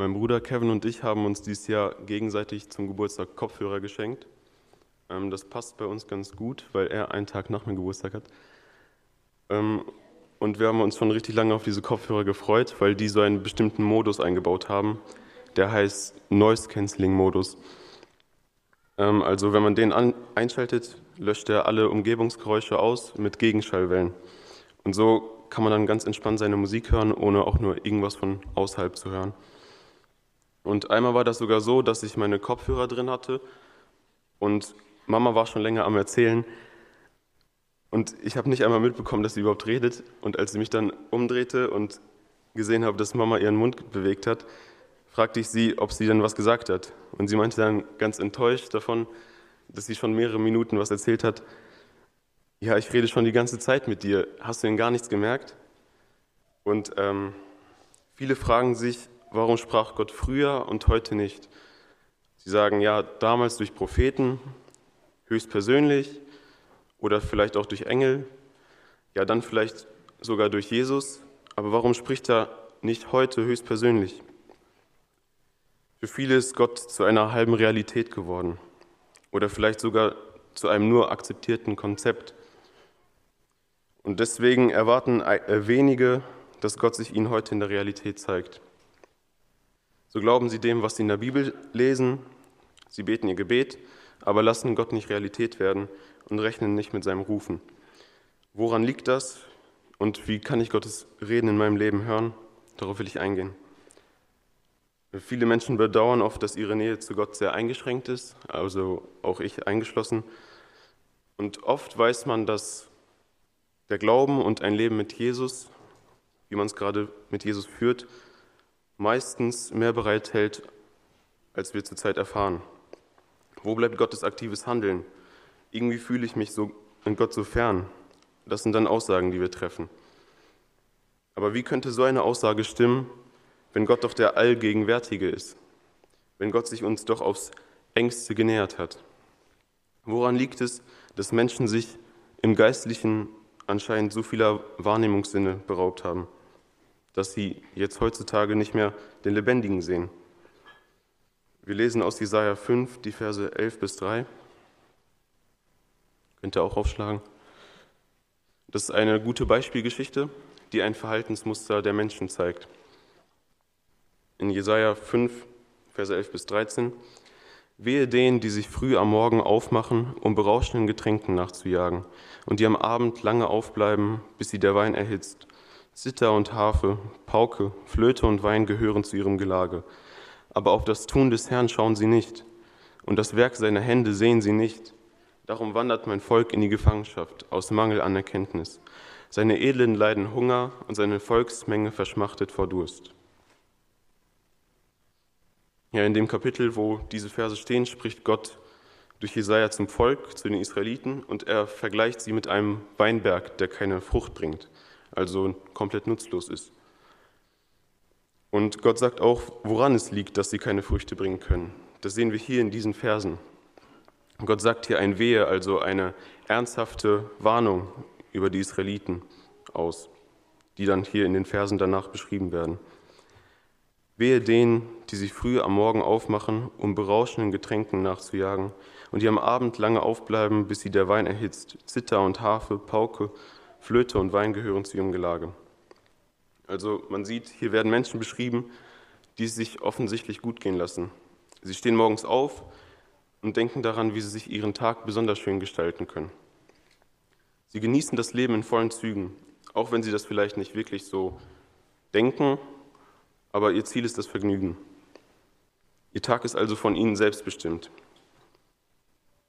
Mein Bruder Kevin und ich haben uns dieses Jahr gegenseitig zum Geburtstag Kopfhörer geschenkt. Ähm, das passt bei uns ganz gut, weil er einen Tag nach meinem Geburtstag hat. Ähm, und wir haben uns schon richtig lange auf diese Kopfhörer gefreut, weil die so einen bestimmten Modus eingebaut haben. Der heißt Noise Cancelling Modus. Ähm, also wenn man den einschaltet, löscht er alle Umgebungsgeräusche aus mit Gegenschallwellen. Und so kann man dann ganz entspannt seine Musik hören, ohne auch nur irgendwas von außerhalb zu hören. Und einmal war das sogar so, dass ich meine Kopfhörer drin hatte und Mama war schon länger am Erzählen, und ich habe nicht einmal mitbekommen, dass sie überhaupt redet. Und als sie mich dann umdrehte und gesehen habe, dass Mama ihren Mund bewegt hat, fragte ich sie, ob sie dann was gesagt hat. Und sie meinte dann ganz enttäuscht davon, dass sie schon mehrere Minuten was erzählt hat. Ja, ich rede schon die ganze Zeit mit dir. Hast du denn gar nichts gemerkt? Und ähm, viele fragen sich, warum sprach Gott früher und heute nicht? Sie sagen, ja, damals durch Propheten, höchstpersönlich, oder vielleicht auch durch Engel, ja dann vielleicht sogar durch Jesus. Aber warum spricht er nicht heute höchstpersönlich? Für viele ist Gott zu einer halben Realität geworden oder vielleicht sogar zu einem nur akzeptierten Konzept. Und deswegen erwarten äh, wenige, dass Gott sich ihnen heute in der Realität zeigt. So glauben sie dem, was sie in der Bibel lesen, sie beten ihr Gebet, aber lassen Gott nicht Realität werden und rechnen nicht mit seinem Rufen. Woran liegt das und wie kann ich Gottes Reden in meinem Leben hören? Darauf will ich eingehen. Viele Menschen bedauern oft, dass ihre Nähe zu Gott sehr eingeschränkt ist, also auch ich eingeschlossen. Und oft weiß man, dass der Glauben und ein Leben mit Jesus, wie man es gerade mit Jesus führt, meistens mehr bereithält, als wir zurzeit erfahren. Wo bleibt Gottes aktives Handeln? irgendwie fühle ich mich so in Gott so fern. Das sind dann Aussagen, die wir treffen. Aber wie könnte so eine Aussage stimmen, wenn Gott doch der Allgegenwärtige ist? Wenn Gott sich uns doch aufs engste genähert hat? Woran liegt es, dass Menschen sich im Geistlichen anscheinend so vieler Wahrnehmungssinne beraubt haben, dass sie jetzt heutzutage nicht mehr den Lebendigen sehen? Wir lesen aus Jesaja 5, die Verse 11 bis 3. Könnt ihr auch aufschlagen. Das ist eine gute Beispielgeschichte, die ein Verhaltensmuster der Menschen zeigt. In Jesaja 5, Verse 11 bis 13. Wehe denen, die sich früh am Morgen aufmachen, um berauschenden Getränken nachzujagen, und die am Abend lange aufbleiben, bis sie der Wein erhitzt. Zither und Harfe, Pauke, Flöte und Wein gehören zu ihrem Gelage. Aber auf das Tun des Herrn schauen sie nicht, und das Werk seiner Hände sehen sie nicht. Darum wandert mein Volk in die Gefangenschaft aus Mangel an Erkenntnis. Seine Edlen leiden Hunger und seine Volksmenge verschmachtet vor Durst. Ja, in dem Kapitel, wo diese Verse stehen, spricht Gott durch Jesaja zum Volk, zu den Israeliten, und er vergleicht sie mit einem Weinberg, der keine Frucht bringt, also komplett nutzlos ist. Und Gott sagt auch, woran es liegt, dass sie keine Früchte bringen können. Das sehen wir hier in diesen Versen. Gott sagt hier ein Wehe, also eine ernsthafte Warnung über die Israeliten aus, die dann hier in den Versen danach beschrieben werden. Wehe denen, die sich früh am Morgen aufmachen, um berauschenden Getränken nachzujagen, und die am Abend lange aufbleiben, bis sie der Wein erhitzt. Zither und Harfe, Pauke, Flöte und Wein gehören zu ihrem Gelage. Also man sieht, hier werden Menschen beschrieben, die es sich offensichtlich gut gehen lassen. Sie stehen morgens auf, und denken daran, wie sie sich ihren Tag besonders schön gestalten können. Sie genießen das Leben in vollen Zügen, auch wenn sie das vielleicht nicht wirklich so denken, aber ihr Ziel ist das Vergnügen. Ihr Tag ist also von ihnen selbst bestimmt.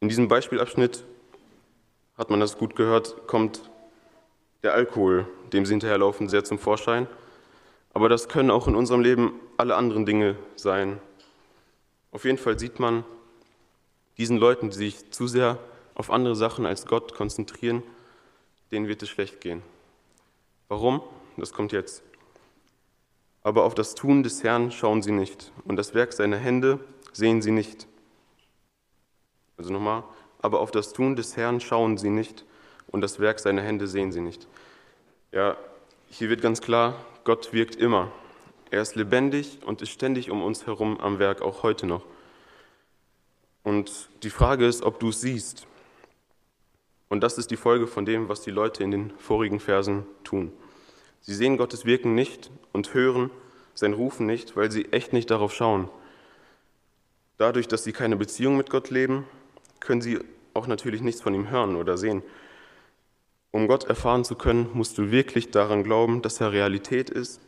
In diesem Beispielabschnitt hat man das gut gehört, kommt der Alkohol, dem sie hinterherlaufen, sehr zum Vorschein. Aber das können auch in unserem Leben alle anderen Dinge sein. Auf jeden Fall sieht man, diesen Leuten, die sich zu sehr auf andere Sachen als Gott konzentrieren, denen wird es schlecht gehen. Warum? Das kommt jetzt. Aber auf das Tun des Herrn schauen sie nicht und das Werk seiner Hände sehen sie nicht. Also nochmal, aber auf das Tun des Herrn schauen sie nicht und das Werk seiner Hände sehen sie nicht. Ja, hier wird ganz klar, Gott wirkt immer. Er ist lebendig und ist ständig um uns herum am Werk, auch heute noch. Und die Frage ist, ob du es siehst. Und das ist die Folge von dem, was die Leute in den vorigen Versen tun. Sie sehen Gottes Wirken nicht und hören sein Rufen nicht, weil sie echt nicht darauf schauen. Dadurch, dass sie keine Beziehung mit Gott leben, können sie auch natürlich nichts von ihm hören oder sehen. Um Gott erfahren zu können, musst du wirklich daran glauben, dass er Realität ist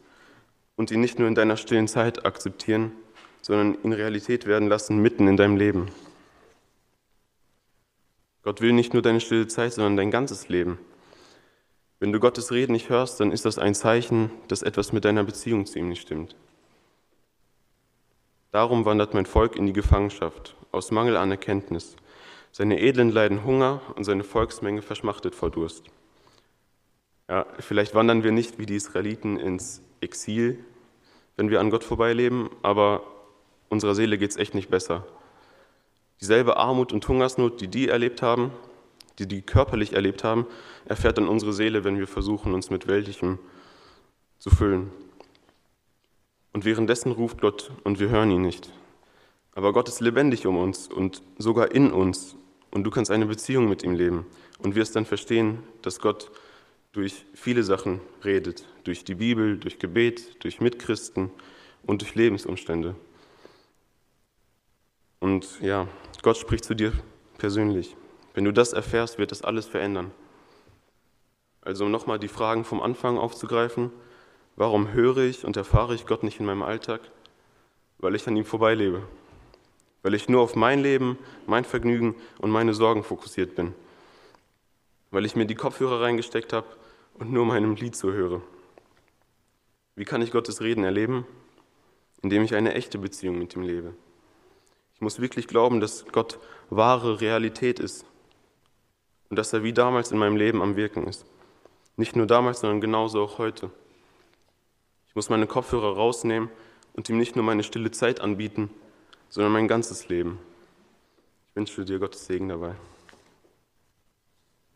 und ihn nicht nur in deiner stillen Zeit akzeptieren, sondern ihn Realität werden lassen mitten in deinem Leben. Gott will nicht nur deine stille Zeit, sondern dein ganzes Leben. Wenn du Gottes Reden nicht hörst, dann ist das ein Zeichen, dass etwas mit deiner Beziehung zu ihm nicht stimmt. Darum wandert mein Volk in die Gefangenschaft, aus Mangel an Erkenntnis. Seine Edlen leiden Hunger und seine Volksmenge verschmachtet vor Durst. Ja, vielleicht wandern wir nicht wie die Israeliten ins Exil, wenn wir an Gott vorbeileben, aber unserer Seele geht es echt nicht besser. Dieselbe Armut und Hungersnot, die die erlebt haben, die die körperlich erlebt haben, erfährt dann unsere Seele, wenn wir versuchen, uns mit Weltlichem zu füllen. Und währenddessen ruft Gott und wir hören ihn nicht. Aber Gott ist lebendig um uns und sogar in uns. Und du kannst eine Beziehung mit ihm leben und wirst dann verstehen, dass Gott durch viele Sachen redet, durch die Bibel, durch Gebet, durch Mitchristen und durch Lebensumstände. Und ja, Gott spricht zu dir persönlich. Wenn du das erfährst, wird das alles verändern. Also um nochmal die Fragen vom Anfang aufzugreifen, warum höre ich und erfahre ich Gott nicht in meinem Alltag? Weil ich an ihm vorbeilebe. Weil ich nur auf mein Leben, mein Vergnügen und meine Sorgen fokussiert bin. Weil ich mir die Kopfhörer reingesteckt habe und nur meinem Lied zuhöre. Wie kann ich Gottes Reden erleben? Indem ich eine echte Beziehung mit ihm lebe. Ich muss wirklich glauben, dass Gott wahre Realität ist und dass er wie damals in meinem Leben am Wirken ist. Nicht nur damals, sondern genauso auch heute. Ich muss meine Kopfhörer rausnehmen und ihm nicht nur meine stille Zeit anbieten, sondern mein ganzes Leben. Ich wünsche dir Gottes Segen dabei.